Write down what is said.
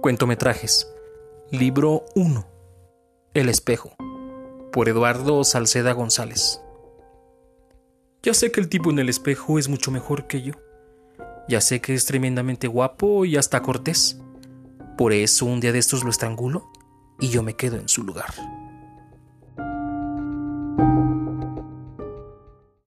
Cuentometrajes. Libro 1. El espejo. Por Eduardo Salceda González. Ya sé que el tipo en el espejo es mucho mejor que yo. Ya sé que es tremendamente guapo y hasta cortés. Por eso un día de estos lo estrangulo y yo me quedo en su lugar.